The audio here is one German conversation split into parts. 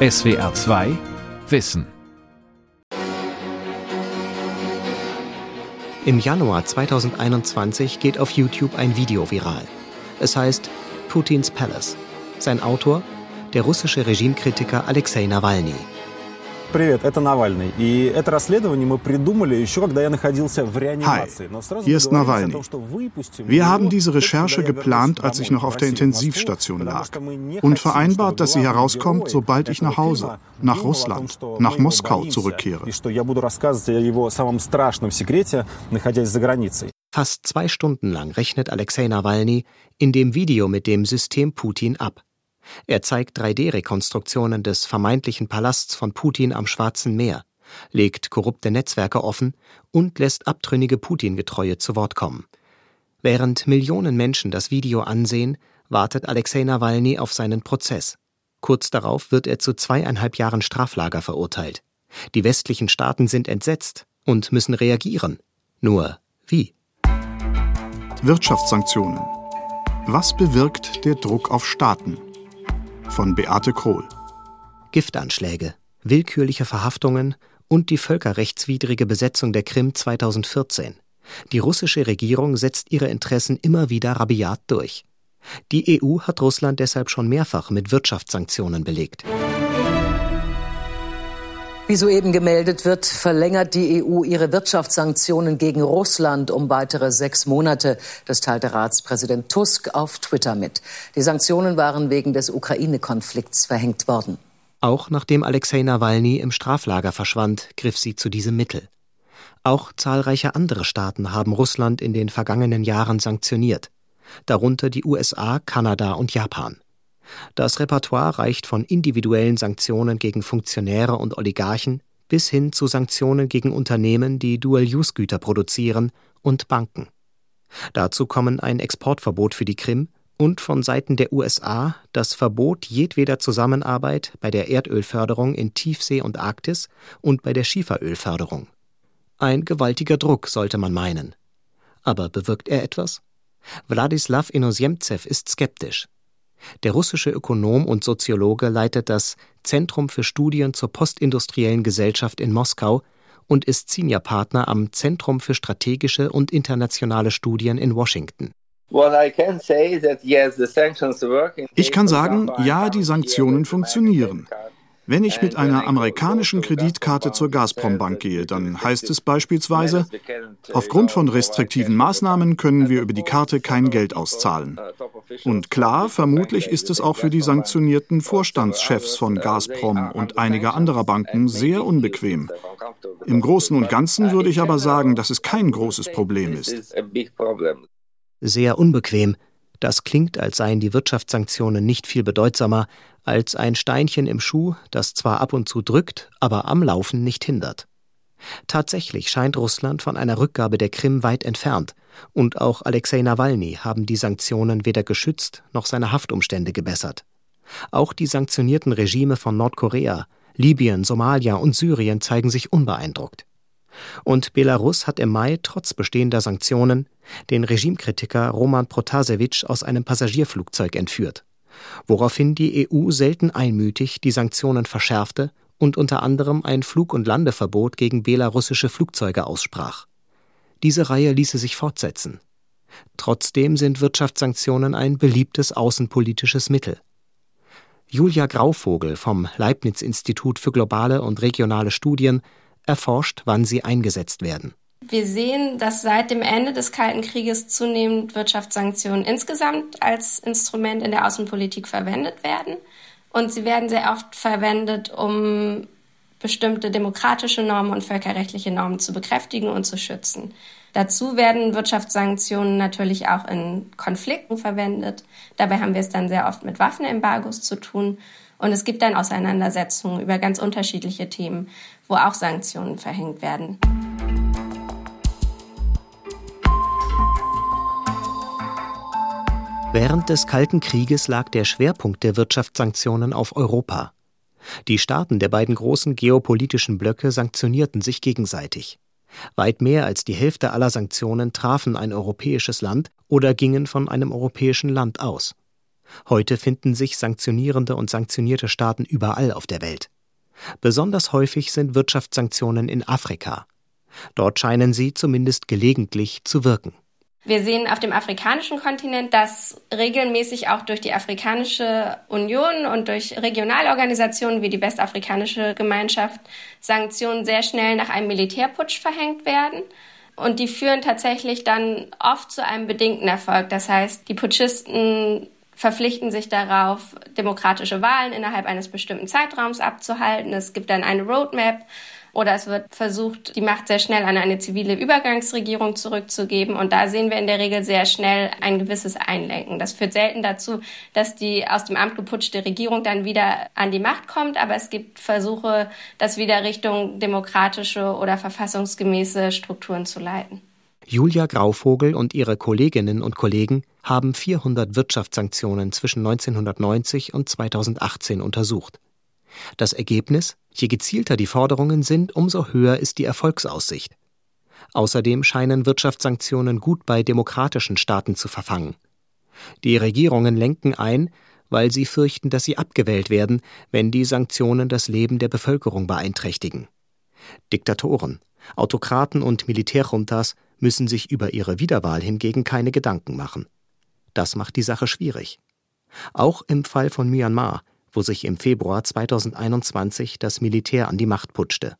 SWR 2 Wissen Im Januar 2021 geht auf YouTube ein Video viral. Es heißt Putins Palace. Sein Autor der russische Regimekritiker Alexei Nawalny. Привет, это Навальный. И это расследование мы придумали еще, когда я находился в реанимации. Hi, hier ist Nawalny. Wir haben diese Recherche geplant, als ich noch auf der Intensivstation lag und vereinbart, dass sie herauskommt, sobald ich nach Hause, nach Russland, nach Moskau zurückkehre. Fast zwei Stunden lang rechnet Alexei Nawalny in dem Video mit dem System Putin ab. Er zeigt 3D-Rekonstruktionen des vermeintlichen Palasts von Putin am Schwarzen Meer, legt korrupte Netzwerke offen und lässt abtrünnige Putin-Getreue zu Wort kommen. Während Millionen Menschen das Video ansehen, wartet Alexei Nawalny auf seinen Prozess. Kurz darauf wird er zu zweieinhalb Jahren Straflager verurteilt. Die westlichen Staaten sind entsetzt und müssen reagieren. Nur wie? Wirtschaftssanktionen. Was bewirkt der Druck auf Staaten? Von Beate Krohl. Giftanschläge, willkürliche Verhaftungen und die völkerrechtswidrige Besetzung der Krim 2014. Die russische Regierung setzt ihre Interessen immer wieder rabiat durch. Die EU hat Russland deshalb schon mehrfach mit Wirtschaftssanktionen belegt. Wie soeben gemeldet wird, verlängert die EU ihre Wirtschaftssanktionen gegen Russland um weitere sechs Monate. Das teilte Ratspräsident Tusk auf Twitter mit. Die Sanktionen waren wegen des Ukraine-Konflikts verhängt worden. Auch nachdem Alexei Nawalny im Straflager verschwand, griff sie zu diesem Mittel. Auch zahlreiche andere Staaten haben Russland in den vergangenen Jahren sanktioniert, darunter die USA, Kanada und Japan. Das Repertoire reicht von individuellen Sanktionen gegen Funktionäre und Oligarchen bis hin zu Sanktionen gegen Unternehmen, die Dual-Use-Güter produzieren, und Banken. Dazu kommen ein Exportverbot für die Krim und von Seiten der USA das Verbot jedweder Zusammenarbeit bei der Erdölförderung in Tiefsee und Arktis und bei der Schieferölförderung. Ein gewaltiger Druck, sollte man meinen. Aber bewirkt er etwas? Wladislaw Inozemtsev ist skeptisch. Der russische Ökonom und Soziologe leitet das Zentrum für Studien zur postindustriellen Gesellschaft in Moskau und ist Seniorpartner am Zentrum für strategische und internationale Studien in Washington. Ich kann sagen, ja, die Sanktionen funktionieren. Wenn ich mit einer amerikanischen Kreditkarte zur Gazprom-Bank gehe, dann heißt es beispielsweise, aufgrund von restriktiven Maßnahmen können wir über die Karte kein Geld auszahlen. Und klar, vermutlich ist es auch für die sanktionierten Vorstandschefs von Gazprom und einiger anderer Banken sehr unbequem. Im Großen und Ganzen würde ich aber sagen, dass es kein großes Problem ist. Sehr unbequem. Das klingt, als seien die Wirtschaftssanktionen nicht viel bedeutsamer als ein Steinchen im Schuh, das zwar ab und zu drückt, aber am Laufen nicht hindert. Tatsächlich scheint Russland von einer Rückgabe der Krim weit entfernt, und auch Alexei Nawalny haben die Sanktionen weder geschützt noch seine Haftumstände gebessert. Auch die sanktionierten Regime von Nordkorea, Libyen, Somalia und Syrien zeigen sich unbeeindruckt. Und Belarus hat im Mai trotz bestehender Sanktionen den Regimekritiker Roman Protasevich aus einem Passagierflugzeug entführt, woraufhin die EU selten einmütig die Sanktionen verschärfte und unter anderem ein Flug- und Landeverbot gegen belarussische Flugzeuge aussprach. Diese Reihe ließe sich fortsetzen. Trotzdem sind Wirtschaftssanktionen ein beliebtes außenpolitisches Mittel. Julia Grauvogel vom Leibniz Institut für globale und regionale Studien erforscht, wann sie eingesetzt werden. Wir sehen, dass seit dem Ende des Kalten Krieges zunehmend Wirtschaftssanktionen insgesamt als Instrument in der Außenpolitik verwendet werden. Und sie werden sehr oft verwendet, um bestimmte demokratische Normen und völkerrechtliche Normen zu bekräftigen und zu schützen. Dazu werden Wirtschaftssanktionen natürlich auch in Konflikten verwendet. Dabei haben wir es dann sehr oft mit Waffenembargos zu tun. Und es gibt dann Auseinandersetzungen über ganz unterschiedliche Themen, wo auch Sanktionen verhängt werden. Während des Kalten Krieges lag der Schwerpunkt der Wirtschaftssanktionen auf Europa. Die Staaten der beiden großen geopolitischen Blöcke sanktionierten sich gegenseitig. Weit mehr als die Hälfte aller Sanktionen trafen ein europäisches Land oder gingen von einem europäischen Land aus. Heute finden sich sanktionierende und sanktionierte Staaten überall auf der Welt. Besonders häufig sind Wirtschaftssanktionen in Afrika. Dort scheinen sie zumindest gelegentlich zu wirken. Wir sehen auf dem afrikanischen Kontinent, dass regelmäßig auch durch die Afrikanische Union und durch Regionalorganisationen wie die Westafrikanische Gemeinschaft Sanktionen sehr schnell nach einem Militärputsch verhängt werden. Und die führen tatsächlich dann oft zu einem bedingten Erfolg. Das heißt, die Putschisten verpflichten sich darauf, demokratische Wahlen innerhalb eines bestimmten Zeitraums abzuhalten. Es gibt dann eine Roadmap oder es wird versucht, die Macht sehr schnell an eine zivile Übergangsregierung zurückzugeben. Und da sehen wir in der Regel sehr schnell ein gewisses Einlenken. Das führt selten dazu, dass die aus dem Amt geputschte Regierung dann wieder an die Macht kommt. Aber es gibt Versuche, das wieder Richtung demokratische oder verfassungsgemäße Strukturen zu leiten. Julia Grauvogel und ihre Kolleginnen und Kollegen haben 400 Wirtschaftssanktionen zwischen 1990 und 2018 untersucht. Das Ergebnis? Je gezielter die Forderungen sind, umso höher ist die Erfolgsaussicht. Außerdem scheinen Wirtschaftssanktionen gut bei demokratischen Staaten zu verfangen. Die Regierungen lenken ein, weil sie fürchten, dass sie abgewählt werden, wenn die Sanktionen das Leben der Bevölkerung beeinträchtigen. Diktatoren, Autokraten und Militärjuntas müssen sich über ihre Wiederwahl hingegen keine Gedanken machen. Das macht die Sache schwierig. Auch im Fall von Myanmar wo sich im Februar 2021 das Militär an die Macht putschte.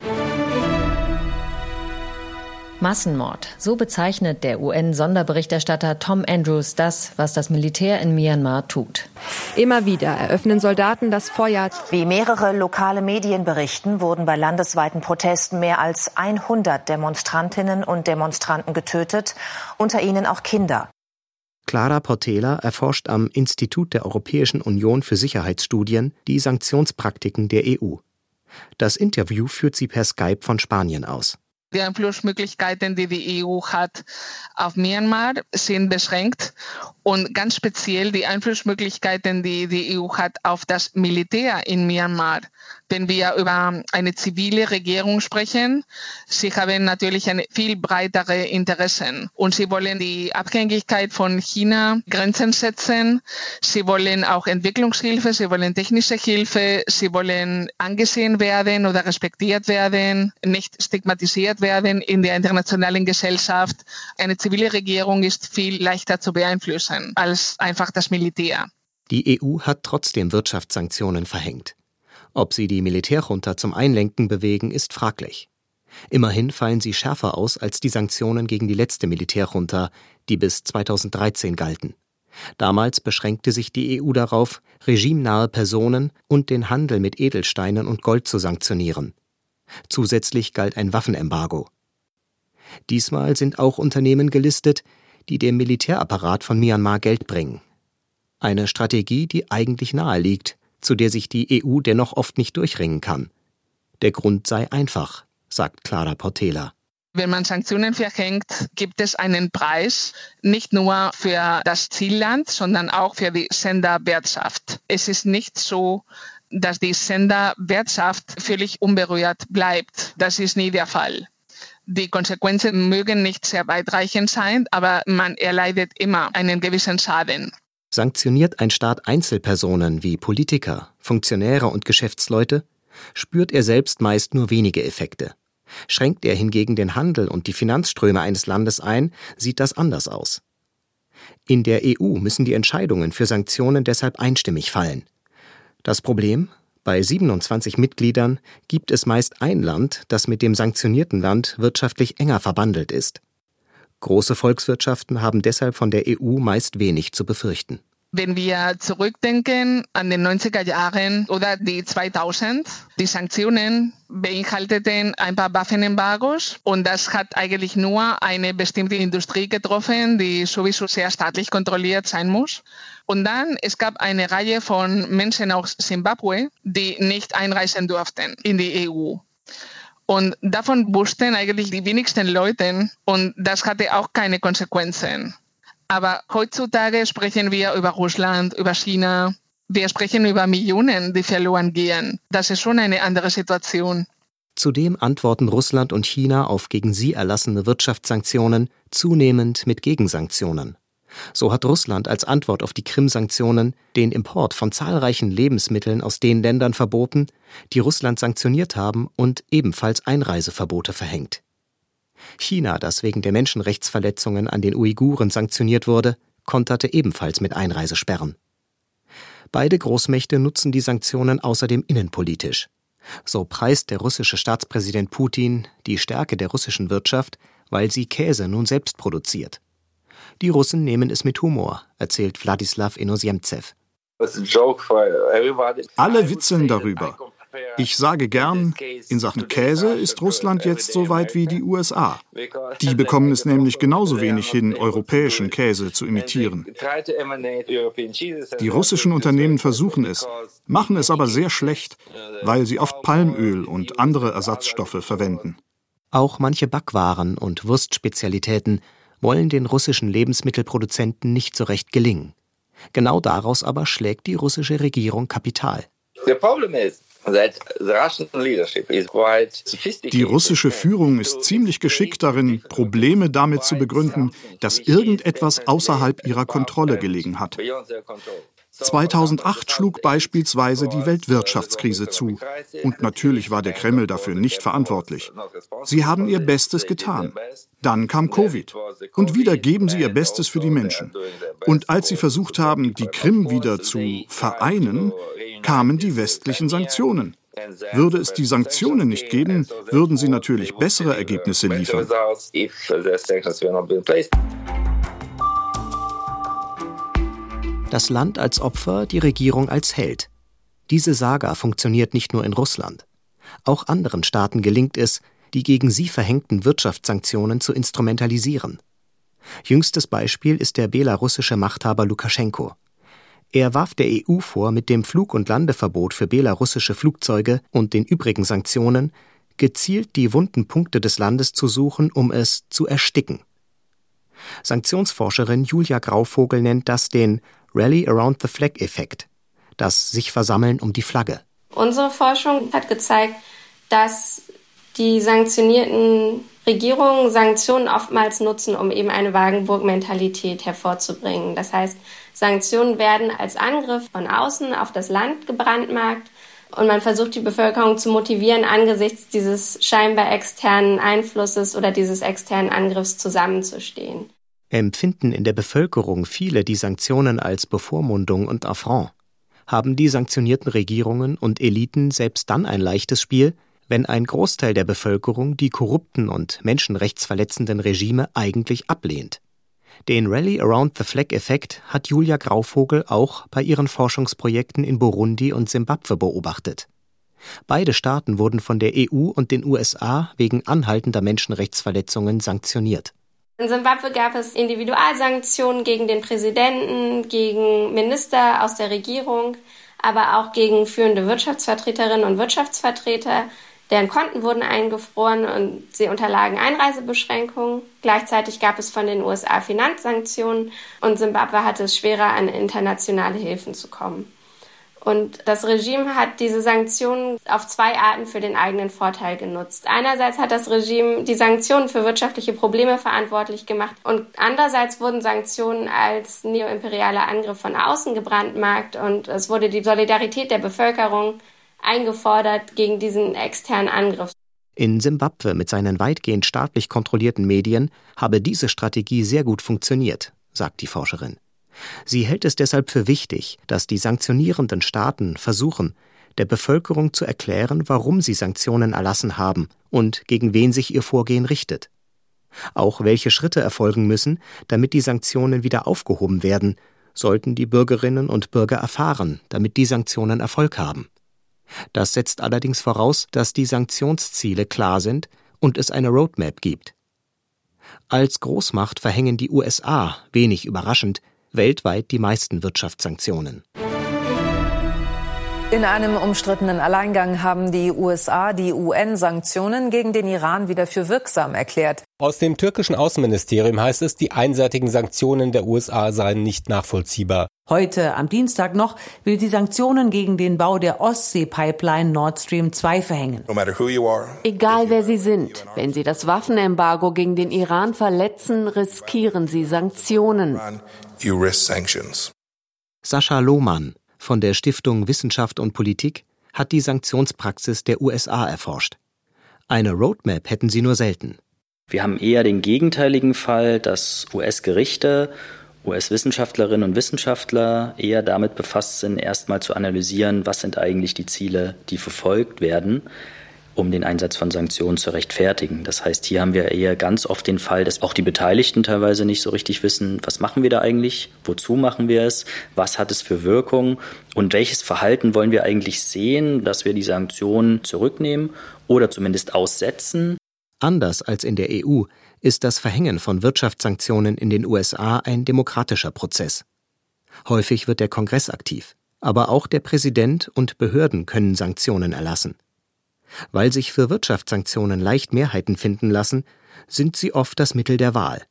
Massenmord. So bezeichnet der UN-Sonderberichterstatter Tom Andrews das, was das Militär in Myanmar tut. Immer wieder eröffnen Soldaten das Feuer. Wie mehrere lokale Medien berichten, wurden bei landesweiten Protesten mehr als 100 Demonstrantinnen und Demonstranten getötet, unter ihnen auch Kinder. Clara Portela erforscht am Institut der Europäischen Union für Sicherheitsstudien die Sanktionspraktiken der EU. Das Interview führt sie per Skype von Spanien aus. Die Einflussmöglichkeiten, die die EU hat auf Myanmar, sind beschränkt. Und ganz speziell die Einflussmöglichkeiten, die die EU hat auf das Militär in Myanmar wenn wir über eine zivile Regierung sprechen, sie haben natürlich eine viel breitere Interessen und sie wollen die Abhängigkeit von China Grenzen setzen. Sie wollen auch Entwicklungshilfe, sie wollen technische Hilfe, sie wollen angesehen werden oder respektiert werden, nicht stigmatisiert werden in der internationalen Gesellschaft. Eine zivile Regierung ist viel leichter zu beeinflussen als einfach das Militär. Die EU hat trotzdem Wirtschaftssanktionen verhängt. Ob sie die Militärjunta zum Einlenken bewegen, ist fraglich. Immerhin fallen sie schärfer aus als die Sanktionen gegen die letzte Militärjunta, die bis 2013 galten. Damals beschränkte sich die EU darauf, regimenahe Personen und den Handel mit Edelsteinen und Gold zu sanktionieren. Zusätzlich galt ein Waffenembargo. Diesmal sind auch Unternehmen gelistet, die dem Militärapparat von Myanmar Geld bringen. Eine Strategie, die eigentlich nahe liegt, zu der sich die EU dennoch oft nicht durchringen kann. Der Grund sei einfach, sagt Clara Portela. Wenn man Sanktionen verhängt, gibt es einen Preis, nicht nur für das Zielland, sondern auch für die Senderwirtschaft. Es ist nicht so, dass die Senderwirtschaft völlig unberührt bleibt. Das ist nie der Fall. Die Konsequenzen mögen nicht sehr weitreichend sein, aber man erleidet immer einen gewissen Schaden. Sanktioniert ein Staat Einzelpersonen wie Politiker, Funktionäre und Geschäftsleute, spürt er selbst meist nur wenige Effekte. Schränkt er hingegen den Handel und die Finanzströme eines Landes ein, sieht das anders aus. In der EU müssen die Entscheidungen für Sanktionen deshalb einstimmig fallen. Das Problem? Bei 27 Mitgliedern gibt es meist ein Land, das mit dem sanktionierten Land wirtschaftlich enger verbandelt ist. Große Volkswirtschaften haben deshalb von der EU meist wenig zu befürchten. Wenn wir zurückdenken an den 90er Jahren oder die 2000, die Sanktionen beinhalteten ein paar Waffenembargos und das hat eigentlich nur eine bestimmte Industrie getroffen, die sowieso sehr staatlich kontrolliert sein muss. Und dann, es gab eine Reihe von Menschen aus Simbabwe, die nicht einreisen durften in die EU. Und davon wussten eigentlich die wenigsten Leute und das hatte auch keine Konsequenzen. Aber heutzutage sprechen wir über Russland, über China. Wir sprechen über Millionen, die verloren gehen. Das ist schon eine andere Situation. Zudem antworten Russland und China auf gegen sie erlassene Wirtschaftssanktionen zunehmend mit Gegensanktionen. So hat Russland als Antwort auf die Krim-Sanktionen den Import von zahlreichen Lebensmitteln aus den Ländern verboten, die Russland sanktioniert haben und ebenfalls Einreiseverbote verhängt. China, das wegen der Menschenrechtsverletzungen an den Uiguren sanktioniert wurde, konterte ebenfalls mit Einreisesperren. Beide Großmächte nutzen die Sanktionen außerdem innenpolitisch. So preist der russische Staatspräsident Putin die Stärke der russischen Wirtschaft, weil sie Käse nun selbst produziert. Die Russen nehmen es mit Humor, erzählt Wladislaw Inozemtsev. Alle witzeln darüber. Ich sage gern, in Sachen Käse ist Russland jetzt so weit wie die USA. Die bekommen es nämlich genauso wenig hin, europäischen Käse zu imitieren. Die russischen Unternehmen versuchen es, machen es aber sehr schlecht, weil sie oft Palmöl und andere Ersatzstoffe verwenden. Auch manche Backwaren und Wurstspezialitäten wollen den russischen Lebensmittelproduzenten nicht so recht gelingen. Genau daraus aber schlägt die russische Regierung Kapital. Die russische Führung ist ziemlich geschickt darin, Probleme damit zu begründen, dass irgendetwas außerhalb ihrer Kontrolle gelegen hat. 2008 schlug beispielsweise die Weltwirtschaftskrise zu. Und natürlich war der Kreml dafür nicht verantwortlich. Sie haben ihr Bestes getan. Dann kam Covid. Und wieder geben sie ihr Bestes für die Menschen. Und als sie versucht haben, die Krim wieder zu vereinen, kamen die westlichen Sanktionen. Würde es die Sanktionen nicht geben, würden sie natürlich bessere Ergebnisse liefern. Das Land als Opfer, die Regierung als Held. Diese Saga funktioniert nicht nur in Russland. Auch anderen Staaten gelingt es, die gegen sie verhängten Wirtschaftssanktionen zu instrumentalisieren. Jüngstes Beispiel ist der belarussische Machthaber Lukaschenko. Er warf der EU vor, mit dem Flug- und Landeverbot für belarussische Flugzeuge und den übrigen Sanktionen gezielt die wunden Punkte des Landes zu suchen, um es zu ersticken. Sanktionsforscherin Julia Grauvogel nennt das den Rally Around the Flag-Effekt, das sich versammeln um die Flagge. Unsere Forschung hat gezeigt, dass die sanktionierten Regierungen Sanktionen oftmals nutzen, um eben eine Wagenburg-Mentalität hervorzubringen. Das heißt, Sanktionen werden als Angriff von außen auf das Land gebrandmarkt und man versucht die Bevölkerung zu motivieren, angesichts dieses scheinbar externen Einflusses oder dieses externen Angriffs zusammenzustehen. Empfinden in der Bevölkerung viele die Sanktionen als Bevormundung und Affront? Haben die sanktionierten Regierungen und Eliten selbst dann ein leichtes Spiel, wenn ein Großteil der Bevölkerung die korrupten und menschenrechtsverletzenden Regime eigentlich ablehnt? Den Rally Around the Flag-Effekt hat Julia Grauvogel auch bei ihren Forschungsprojekten in Burundi und Simbabwe beobachtet. Beide Staaten wurden von der EU und den USA wegen anhaltender Menschenrechtsverletzungen sanktioniert. In Simbabwe gab es Individualsanktionen gegen den Präsidenten, gegen Minister aus der Regierung, aber auch gegen führende Wirtschaftsvertreterinnen und Wirtschaftsvertreter. Deren Konten wurden eingefroren und sie unterlagen Einreisebeschränkungen. Gleichzeitig gab es von den USA Finanzsanktionen und Simbabwe hatte es schwerer, an internationale Hilfen zu kommen. Und das Regime hat diese Sanktionen auf zwei Arten für den eigenen Vorteil genutzt. Einerseits hat das Regime die Sanktionen für wirtschaftliche Probleme verantwortlich gemacht und andererseits wurden Sanktionen als neoimperialer Angriff von außen gebrandmarkt und es wurde die Solidarität der Bevölkerung eingefordert gegen diesen externen Angriff. In Simbabwe mit seinen weitgehend staatlich kontrollierten Medien habe diese Strategie sehr gut funktioniert, sagt die Forscherin. Sie hält es deshalb für wichtig, dass die sanktionierenden Staaten versuchen, der Bevölkerung zu erklären, warum sie Sanktionen erlassen haben und gegen wen sich ihr Vorgehen richtet. Auch welche Schritte erfolgen müssen, damit die Sanktionen wieder aufgehoben werden, sollten die Bürgerinnen und Bürger erfahren, damit die Sanktionen Erfolg haben. Das setzt allerdings voraus, dass die Sanktionsziele klar sind und es eine Roadmap gibt. Als Großmacht verhängen die USA, wenig überraschend, weltweit die meisten Wirtschaftssanktionen. In einem umstrittenen Alleingang haben die USA die UN-Sanktionen gegen den Iran wieder für wirksam erklärt. Aus dem türkischen Außenministerium heißt es, die einseitigen Sanktionen der USA seien nicht nachvollziehbar. Heute, am Dienstag noch, will sie Sanktionen gegen den Bau der Ostsee-Pipeline Nord Stream 2 verhängen. Egal wer Sie sind, wenn Sie das Waffenembargo gegen den Iran verletzen, riskieren Sie Sanktionen. Sascha Lohmann von der Stiftung Wissenschaft und Politik hat die Sanktionspraxis der USA erforscht. Eine Roadmap hätten sie nur selten. Wir haben eher den gegenteiligen Fall, dass US-Gerichte US-Wissenschaftlerinnen und Wissenschaftler eher damit befasst sind, erstmal zu analysieren, was sind eigentlich die Ziele, die verfolgt werden, um den Einsatz von Sanktionen zu rechtfertigen. Das heißt, hier haben wir eher ganz oft den Fall, dass auch die Beteiligten teilweise nicht so richtig wissen, was machen wir da eigentlich, wozu machen wir es, was hat es für Wirkung und welches Verhalten wollen wir eigentlich sehen, dass wir die Sanktionen zurücknehmen oder zumindest aussetzen. Anders als in der EU ist das Verhängen von Wirtschaftssanktionen in den USA ein demokratischer Prozess. Häufig wird der Kongress aktiv, aber auch der Präsident und Behörden können Sanktionen erlassen. Weil sich für Wirtschaftssanktionen leicht Mehrheiten finden lassen, sind sie oft das Mittel der Wahl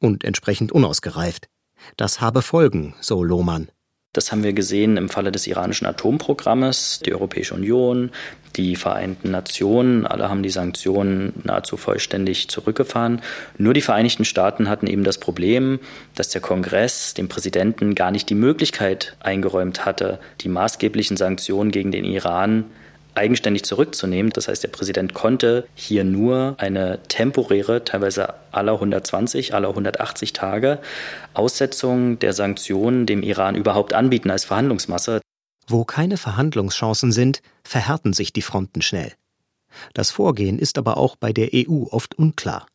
und entsprechend unausgereift. Das habe Folgen, so Lohmann. Das haben wir gesehen im Falle des iranischen Atomprogrammes. Die Europäische Union, die Vereinten Nationen, alle haben die Sanktionen nahezu vollständig zurückgefahren. Nur die Vereinigten Staaten hatten eben das Problem, dass der Kongress dem Präsidenten gar nicht die Möglichkeit eingeräumt hatte, die maßgeblichen Sanktionen gegen den Iran eigenständig zurückzunehmen. Das heißt, der Präsident konnte hier nur eine temporäre, teilweise aller 120, aller 180 Tage Aussetzung der Sanktionen dem Iran überhaupt anbieten als Verhandlungsmasse. Wo keine Verhandlungschancen sind, verhärten sich die Fronten schnell. Das Vorgehen ist aber auch bei der EU oft unklar.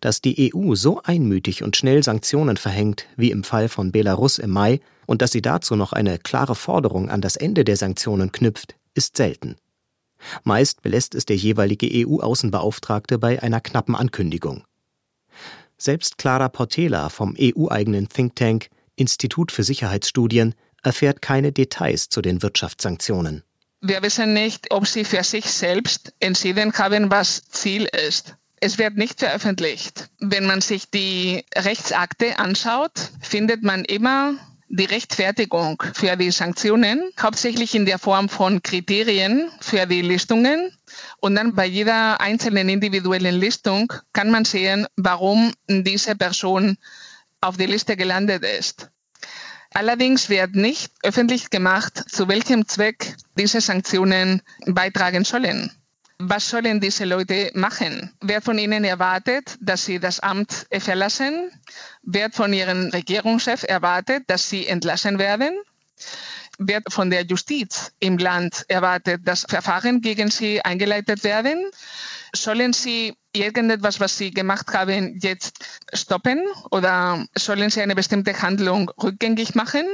Dass die EU so einmütig und schnell Sanktionen verhängt, wie im Fall von Belarus im Mai, und dass sie dazu noch eine klare Forderung an das Ende der Sanktionen knüpft, ist selten. Meist belässt es der jeweilige EU-Außenbeauftragte bei einer knappen Ankündigung. Selbst Clara Portela vom EU-eigenen Think Tank Institut für Sicherheitsstudien erfährt keine Details zu den Wirtschaftssanktionen. Wir wissen nicht, ob sie für sich selbst entschieden haben, was Ziel ist. Es wird nicht veröffentlicht. Wenn man sich die Rechtsakte anschaut, findet man immer die Rechtfertigung für die Sanktionen, hauptsächlich in der Form von Kriterien für die Listungen. Und dann bei jeder einzelnen individuellen Listung kann man sehen, warum diese Person auf die Liste gelandet ist. Allerdings wird nicht öffentlich gemacht, zu welchem Zweck diese Sanktionen beitragen sollen. Was sollen diese Leute machen? Wird von ihnen erwartet, dass sie das Amt verlassen? Wird von ihrem Regierungschef erwartet, dass sie entlassen werden? Wird von der Justiz im Land erwartet, dass Verfahren gegen sie eingeleitet werden? Sollen sie irgendetwas, was sie gemacht haben, jetzt stoppen oder sollen sie eine bestimmte Handlung rückgängig machen?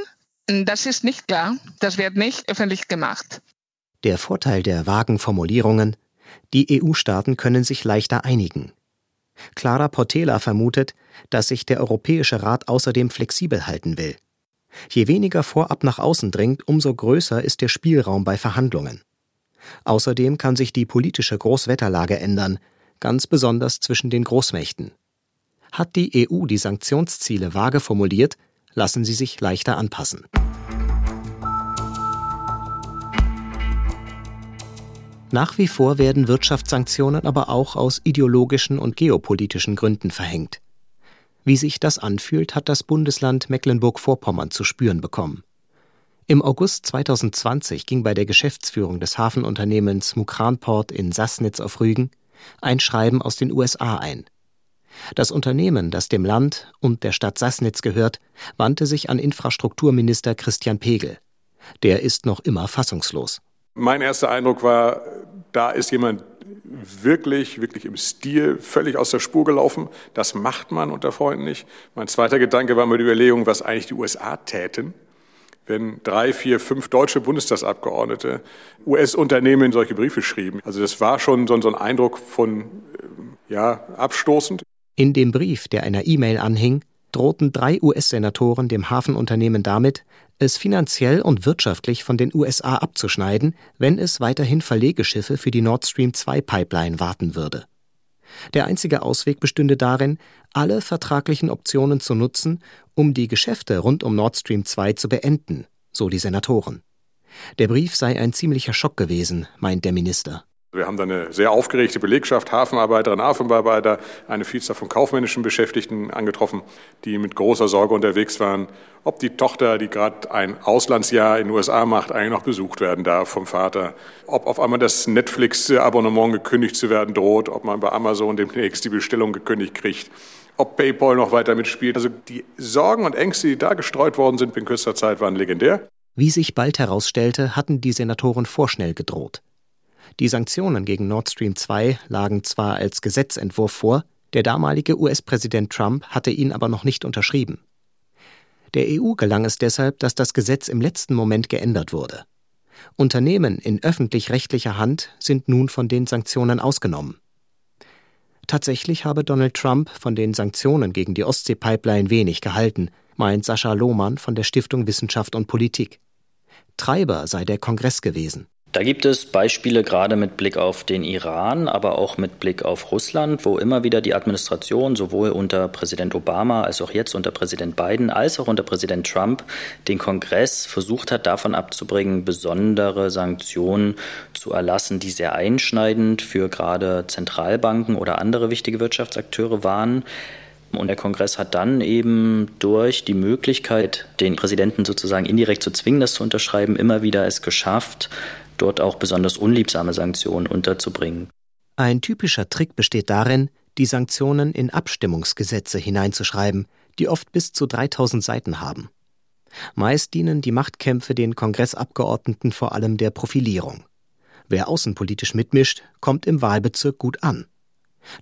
Das ist nicht klar. Das wird nicht öffentlich gemacht. Der Vorteil der vagen Formulierungen die EU-Staaten können sich leichter einigen. Clara Portela vermutet, dass sich der Europäische Rat außerdem flexibel halten will. Je weniger vorab nach außen dringt, umso größer ist der Spielraum bei Verhandlungen. Außerdem kann sich die politische Großwetterlage ändern, ganz besonders zwischen den Großmächten. Hat die EU die Sanktionsziele vage formuliert, lassen sie sich leichter anpassen. Nach wie vor werden Wirtschaftssanktionen aber auch aus ideologischen und geopolitischen Gründen verhängt. Wie sich das anfühlt, hat das Bundesland Mecklenburg-Vorpommern zu spüren bekommen. Im August 2020 ging bei der Geschäftsführung des Hafenunternehmens Mukranport in Sassnitz auf Rügen ein Schreiben aus den USA ein. Das Unternehmen, das dem Land und der Stadt Sassnitz gehört, wandte sich an Infrastrukturminister Christian Pegel. Der ist noch immer fassungslos. Mein erster Eindruck war, da ist jemand wirklich, wirklich im Stil völlig aus der Spur gelaufen. Das macht man unter Freunden nicht. Mein zweiter Gedanke war mir die Überlegung, was eigentlich die USA täten, wenn drei, vier, fünf deutsche Bundestagsabgeordnete US-Unternehmen solche Briefe schrieben. Also das war schon so ein Eindruck von, äh, ja, abstoßend. In dem Brief, der einer E-Mail anhing, drohten drei US-Senatoren dem Hafenunternehmen damit, es finanziell und wirtschaftlich von den USA abzuschneiden, wenn es weiterhin Verlegeschiffe für die Nord Stream 2 Pipeline warten würde. Der einzige Ausweg bestünde darin, alle vertraglichen Optionen zu nutzen, um die Geschäfte rund um Nord Stream 2 zu beenden, so die Senatoren. Der Brief sei ein ziemlicher Schock gewesen, meint der Minister. Wir haben da eine sehr aufgeregte Belegschaft, Hafenarbeiterinnen, Hafenbearbeiter, eine Vielzahl von kaufmännischen Beschäftigten angetroffen, die mit großer Sorge unterwegs waren, ob die Tochter, die gerade ein Auslandsjahr in den USA macht, eigentlich noch besucht werden darf vom Vater, ob auf einmal das Netflix-Abonnement gekündigt zu werden droht, ob man bei Amazon demnächst die Bestellung gekündigt kriegt, ob PayPal noch weiter mitspielt. Also die Sorgen und Ängste, die da gestreut worden sind in kürzester Zeit, waren legendär. Wie sich bald herausstellte, hatten die Senatoren vorschnell gedroht. Die Sanktionen gegen Nord Stream 2 lagen zwar als Gesetzentwurf vor, der damalige US-Präsident Trump hatte ihn aber noch nicht unterschrieben. Der EU gelang es deshalb, dass das Gesetz im letzten Moment geändert wurde. Unternehmen in öffentlich-rechtlicher Hand sind nun von den Sanktionen ausgenommen. Tatsächlich habe Donald Trump von den Sanktionen gegen die Ostsee-Pipeline wenig gehalten, meint Sascha Lohmann von der Stiftung Wissenschaft und Politik. Treiber sei der Kongress gewesen. Da gibt es Beispiele gerade mit Blick auf den Iran, aber auch mit Blick auf Russland, wo immer wieder die Administration sowohl unter Präsident Obama als auch jetzt unter Präsident Biden als auch unter Präsident Trump den Kongress versucht hat, davon abzubringen, besondere Sanktionen zu erlassen, die sehr einschneidend für gerade Zentralbanken oder andere wichtige Wirtschaftsakteure waren. Und der Kongress hat dann eben durch die Möglichkeit, den Präsidenten sozusagen indirekt zu zwingen, das zu unterschreiben, immer wieder es geschafft, dort auch besonders unliebsame Sanktionen unterzubringen. Ein typischer Trick besteht darin, die Sanktionen in Abstimmungsgesetze hineinzuschreiben, die oft bis zu 3000 Seiten haben. Meist dienen die Machtkämpfe den Kongressabgeordneten vor allem der Profilierung. Wer außenpolitisch mitmischt, kommt im Wahlbezirk gut an.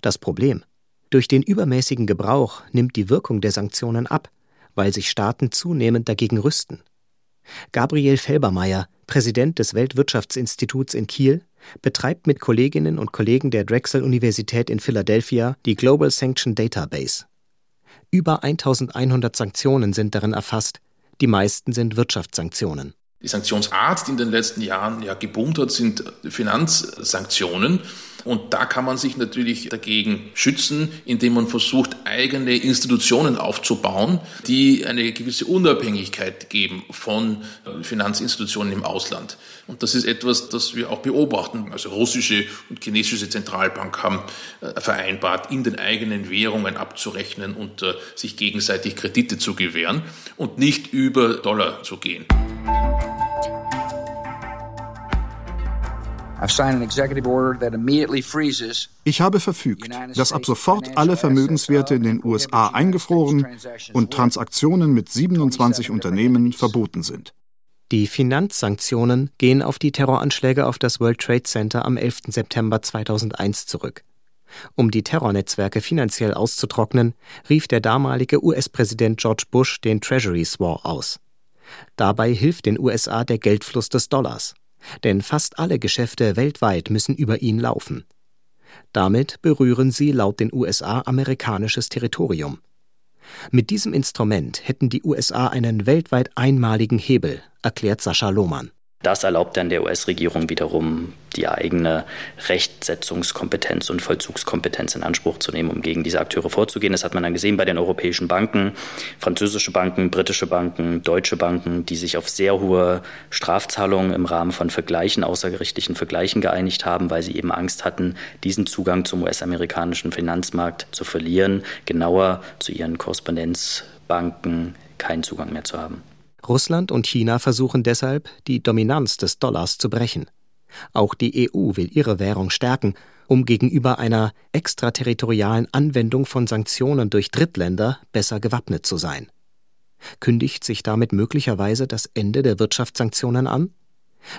Das Problem durch den übermäßigen Gebrauch nimmt die Wirkung der Sanktionen ab, weil sich Staaten zunehmend dagegen rüsten. Gabriel Felbermeier, Präsident des Weltwirtschaftsinstituts in Kiel, betreibt mit Kolleginnen und Kollegen der Drexel-Universität in Philadelphia die Global Sanction Database. Über 1100 Sanktionen sind darin erfasst, die meisten sind Wirtschaftssanktionen. Die Sanktionsart, die in den letzten Jahren ja geboomt hat, sind Finanzsanktionen. Und da kann man sich natürlich dagegen schützen, indem man versucht, eigene Institutionen aufzubauen, die eine gewisse Unabhängigkeit geben von Finanzinstitutionen im Ausland. Und das ist etwas, das wir auch beobachten. Also russische und chinesische Zentralbank haben äh, vereinbart, in den eigenen Währungen abzurechnen und äh, sich gegenseitig Kredite zu gewähren und nicht über Dollar zu gehen. Ich habe verfügt, dass ab sofort alle Vermögenswerte in den USA eingefroren und Transaktionen mit 27 Unternehmen verboten sind. Die Finanzsanktionen gehen auf die Terroranschläge auf das World Trade Center am 11. September 2001 zurück. Um die Terrornetzwerke finanziell auszutrocknen, rief der damalige US-Präsident George Bush den Treasury War aus. Dabei hilft den USA der Geldfluss des Dollars denn fast alle Geschäfte weltweit müssen über ihn laufen. Damit berühren sie laut den USA amerikanisches Territorium. Mit diesem Instrument hätten die USA einen weltweit einmaligen Hebel, erklärt Sascha Lohmann. Das erlaubt dann der US-Regierung wiederum, die eigene Rechtsetzungskompetenz und Vollzugskompetenz in Anspruch zu nehmen, um gegen diese Akteure vorzugehen. Das hat man dann gesehen bei den europäischen Banken, französische Banken, britische Banken, deutsche Banken, die sich auf sehr hohe Strafzahlungen im Rahmen von Vergleichen, außergerichtlichen Vergleichen geeinigt haben, weil sie eben Angst hatten, diesen Zugang zum US-amerikanischen Finanzmarkt zu verlieren, genauer zu ihren Korrespondenzbanken keinen Zugang mehr zu haben. Russland und China versuchen deshalb, die Dominanz des Dollars zu brechen. Auch die EU will ihre Währung stärken, um gegenüber einer extraterritorialen Anwendung von Sanktionen durch Drittländer besser gewappnet zu sein. Kündigt sich damit möglicherweise das Ende der Wirtschaftssanktionen an?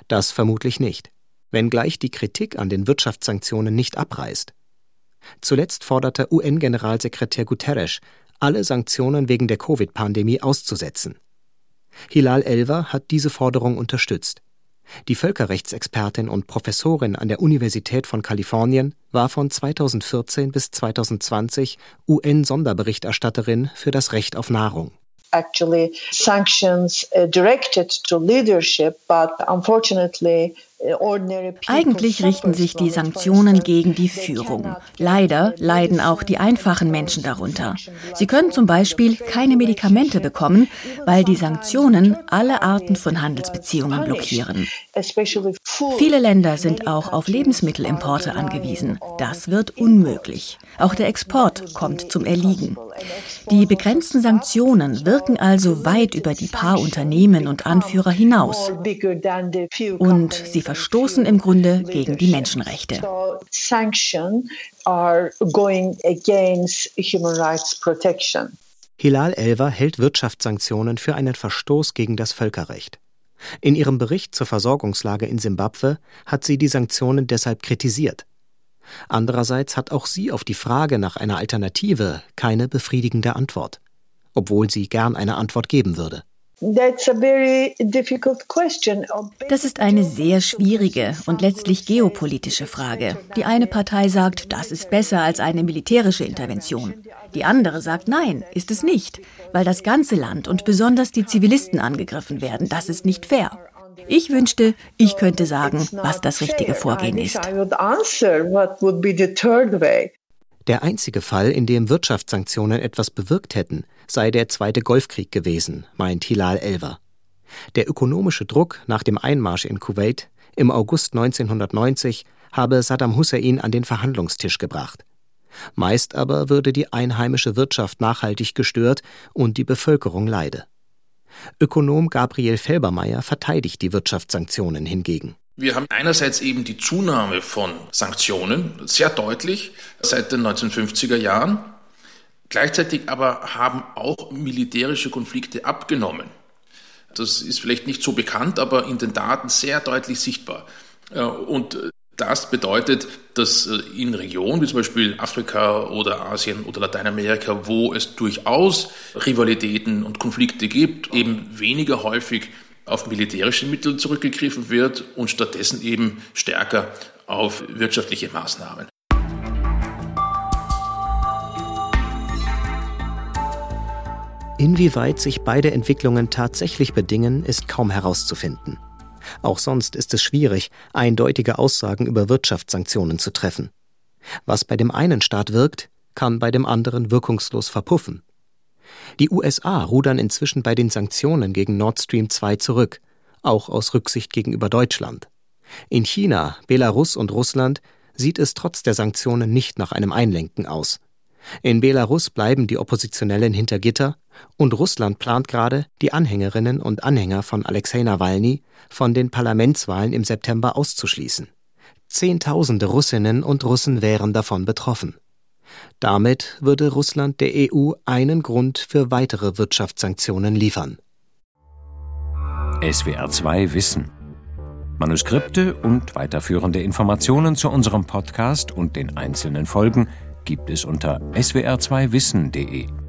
Das vermutlich nicht, wenngleich die Kritik an den Wirtschaftssanktionen nicht abreißt. Zuletzt forderte UN-Generalsekretär Guterres, alle Sanktionen wegen der Covid-Pandemie auszusetzen. Hilal Elver hat diese Forderung unterstützt. Die Völkerrechtsexpertin und Professorin an der Universität von Kalifornien war von 2014 bis 2020 UN-Sonderberichterstatterin für das Recht auf Nahrung. Actually, sanctions uh, directed to leadership, but unfortunately, Eigentlich richten sich die Sanktionen gegen die Führung. Leider leiden auch die einfachen Menschen darunter. Sie können zum Beispiel keine Medikamente bekommen, weil die Sanktionen alle Arten von Handelsbeziehungen blockieren. Viele Länder sind auch auf Lebensmittelimporte angewiesen. Das wird unmöglich. Auch der Export kommt zum Erliegen. Die begrenzten Sanktionen wirken also weit über die paar Unternehmen und Anführer hinaus. Und sie verstoßen im Grunde gegen die Menschenrechte. Hilal Elver hält Wirtschaftssanktionen für einen Verstoß gegen das Völkerrecht. In ihrem Bericht zur Versorgungslage in Simbabwe hat sie die Sanktionen deshalb kritisiert. Andererseits hat auch sie auf die Frage nach einer Alternative keine befriedigende Antwort, obwohl sie gern eine Antwort geben würde. Das ist eine sehr schwierige und letztlich geopolitische Frage. Die eine Partei sagt, das ist besser als eine militärische Intervention. Die andere sagt, nein, ist es nicht, weil das ganze Land und besonders die Zivilisten angegriffen werden. Das ist nicht fair. Ich wünschte, ich könnte sagen, was das richtige Vorgehen ist. Der einzige Fall, in dem Wirtschaftssanktionen etwas bewirkt hätten, sei der Zweite Golfkrieg gewesen, meint Hilal Elver. Der ökonomische Druck nach dem Einmarsch in Kuwait im August 1990 habe Saddam Hussein an den Verhandlungstisch gebracht. Meist aber würde die einheimische Wirtschaft nachhaltig gestört und die Bevölkerung leide. Ökonom Gabriel Felbermeier verteidigt die Wirtschaftssanktionen hingegen. Wir haben einerseits eben die Zunahme von Sanktionen, sehr deutlich, seit den 1950er Jahren. Gleichzeitig aber haben auch militärische Konflikte abgenommen. Das ist vielleicht nicht so bekannt, aber in den Daten sehr deutlich sichtbar. Äh, und das bedeutet, dass äh, in Regionen wie zum Beispiel Afrika oder Asien oder Lateinamerika, wo es durchaus Rivalitäten und Konflikte gibt, eben weniger häufig auf militärische Mittel zurückgegriffen wird und stattdessen eben stärker auf wirtschaftliche Maßnahmen. Inwieweit sich beide Entwicklungen tatsächlich bedingen, ist kaum herauszufinden. Auch sonst ist es schwierig, eindeutige Aussagen über Wirtschaftssanktionen zu treffen. Was bei dem einen Staat wirkt, kann bei dem anderen wirkungslos verpuffen. Die USA rudern inzwischen bei den Sanktionen gegen Nord Stream 2 zurück, auch aus Rücksicht gegenüber Deutschland. In China, Belarus und Russland sieht es trotz der Sanktionen nicht nach einem Einlenken aus. In Belarus bleiben die Oppositionellen hinter Gitter und Russland plant gerade, die Anhängerinnen und Anhänger von Alexei Nawalny von den Parlamentswahlen im September auszuschließen. Zehntausende Russinnen und Russen wären davon betroffen. Damit würde Russland der EU einen Grund für weitere Wirtschaftssanktionen liefern. SWR 2 Wissen. Manuskripte und weiterführende Informationen zu unserem Podcast und den einzelnen Folgen gibt es unter swr2wissen.de.